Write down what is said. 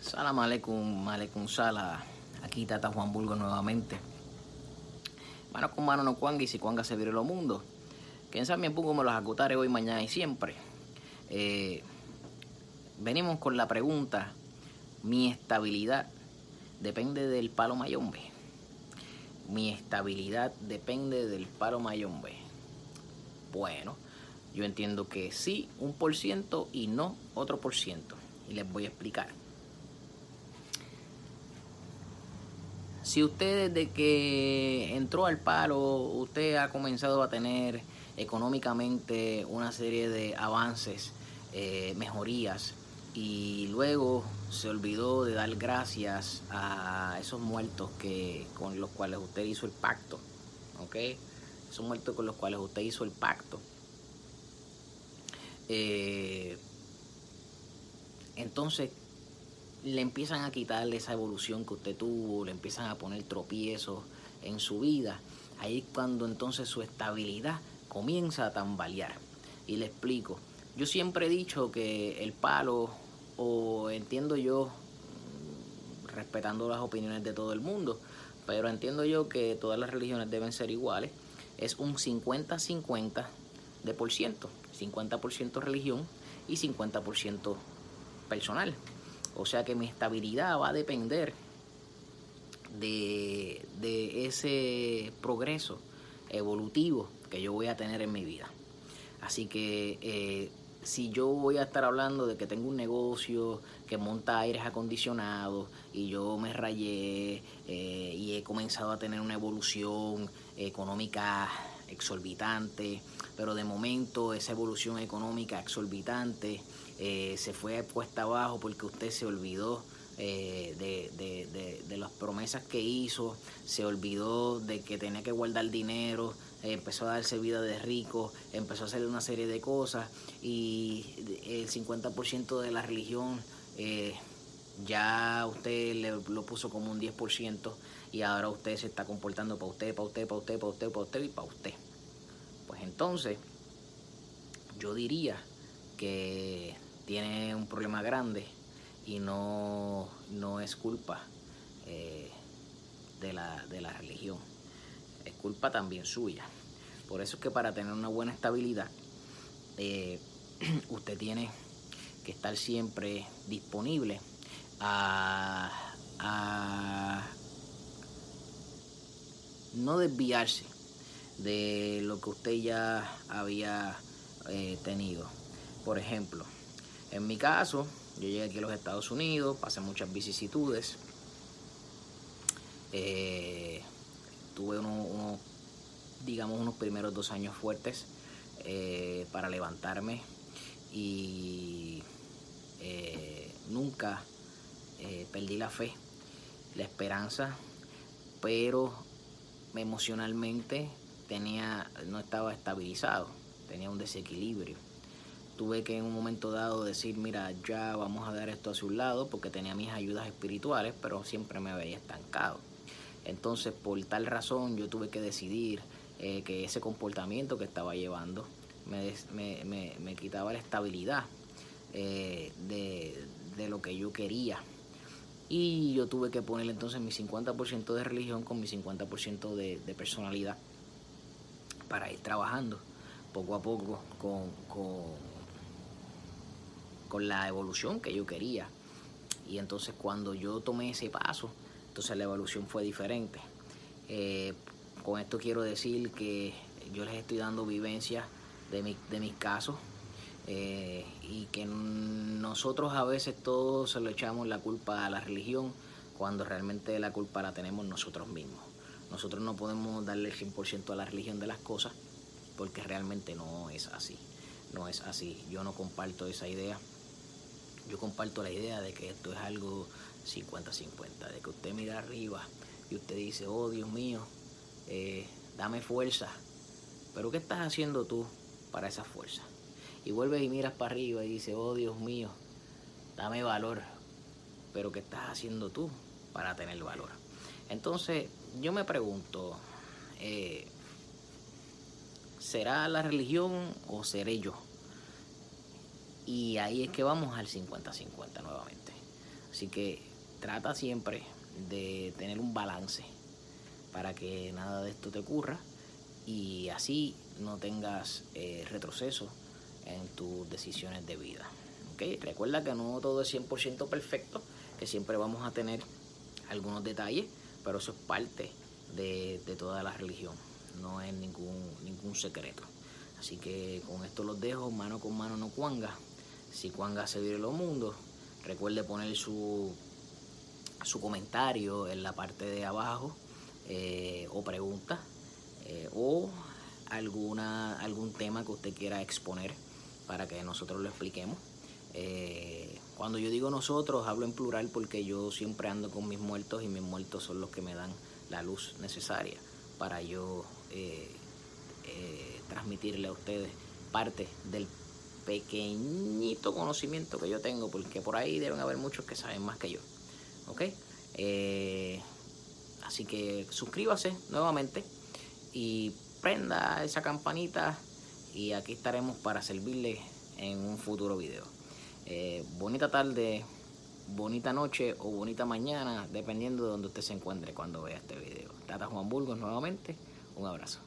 Salam aleikum, aleikum sala. Aquí Tata Juan Burgo nuevamente. Mano con mano no cuanga y si cuanga se vire lo mundo. Quien sabe bien pongo me los acutare hoy, mañana y siempre. Eh, venimos con la pregunta, mi estabilidad depende del palo mayombe. Mi estabilidad depende del palo mayombe. Bueno, yo entiendo que sí, un por ciento y no otro por ciento. Y les voy a explicar. Si usted desde que entró al palo, usted ha comenzado a tener económicamente una serie de avances, eh, mejorías, y luego se olvidó de dar gracias a esos muertos que, con los cuales usted hizo el pacto, ¿ok? Esos muertos con los cuales usted hizo el pacto. Eh, entonces, le empiezan a quitarle esa evolución que usted tuvo, le empiezan a poner tropiezos en su vida. Ahí es cuando entonces su estabilidad comienza a tambalear. Y le explico. Yo siempre he dicho que el palo, o entiendo yo, mm, respetando las opiniones de todo el mundo, pero entiendo yo que todas las religiones deben ser iguales, es un 50-50 de por ciento. 50% religión y 50% personal. O sea que mi estabilidad va a depender de, de, ese progreso evolutivo que yo voy a tener en mi vida. Así que eh, si yo voy a estar hablando de que tengo un negocio que monta aires acondicionados y yo me rayé eh, y he comenzado a tener una evolución económica exorbitante, pero de momento esa evolución económica exorbitante eh, se fue puesta abajo porque usted se olvidó eh, de, de, de, de, las promesas que hizo, se olvidó de que tenía que guardar dinero, empezó a darse vida de rico, empezó a hacer una serie de cosas y el 50% de la religión eh, ya usted le, lo puso como un 10% y ahora usted se está comportando para usted, para usted, para usted, para usted, para usted y para usted. Entonces, yo diría que tiene un problema grande y no, no es culpa eh, de, la, de la religión, es culpa también suya. Por eso es que para tener una buena estabilidad, eh, usted tiene que estar siempre disponible a, a no desviarse de lo que usted ya había eh, tenido. Por ejemplo, en mi caso, yo llegué aquí a los Estados Unidos, pasé muchas vicisitudes, eh, tuve unos, uno, digamos, unos primeros dos años fuertes eh, para levantarme y nunca perdí la fe, la esperanza, pero emocionalmente tenía, no estaba estabilizado, tenía un desequilibrio tuve que en un momento dado decir, mira, ya vamos a dar esto hacia un lado porque tenía mis ayudas espirituales, pero siempre me veía estancado. Entonces, por tal razón, yo tuve que decidir eh, que ese comportamiento que estaba llevando me, me, me, me quitaba la estabilidad eh, de, de lo que yo quería. Y yo tuve que poner entonces mi 50% de religión con mi 50% de, de personalidad para ir trabajando poco a poco con, con con la evolución que yo quería. Y entonces cuando yo tomé ese paso, entonces la evolución fue diferente. Eh, con esto quiero decir que yo les estoy dando vivencias de, mi, de mis casos eh, y que nosotros a veces todos se lo echamos la culpa a la religión cuando realmente la culpa la tenemos nosotros mismos. Nosotros no podemos darle el 100% a la religión de las cosas porque realmente no es así. No es así. Yo no comparto esa idea yo comparto la idea de que esto es algo 50-50, de que usted mira arriba y usted dice, oh Dios mío, eh, dame fuerza, pero ¿qué estás haciendo tú para esa fuerza? Y vuelves y miras para arriba y dice, oh Dios mío, dame valor, pero ¿qué estás haciendo tú para tener valor? Entonces yo me pregunto, eh, ¿será la religión o seré yo? Y ahí es que vamos al 50-50 nuevamente. Así que trata siempre de tener un balance para que nada de esto te ocurra y así no tengas eh, retroceso en tus decisiones de vida. ¿okay? Recuerda que no todo es 100% perfecto, que siempre vamos a tener algunos detalles, pero eso es parte de, toda la religión, no es ningún, ningún secreto. Así que con esto los dejo, mano con mano no cuanga. Si cuanga se vive los mundos, recuerde poner su, su comentario en la parte de abajo eh, o pregunta eh, o alguna, algún tema que usted quiera exponer para que nosotros lo expliquemos. Eh, cuando yo digo nosotros, hablo en plural porque yo siempre ando con mis muertos y mis muertos son los que me dan la luz necesaria para yo eh, eh, transmitirle a ustedes parte del pequeñito conocimiento que yo tengo, porque por ahí deben haber muchos que saben más que yo. ¿Ok? así que suscríbase nuevamente y prenda esa campanita y aquí estaremos para servirle en un futuro video. Eh, bonita tarde, bonita noche o bonita mañana, dependiendo de donde usted se encuentre cuando vea este video. Tata Juan Burgos nuevamente, un abrazo.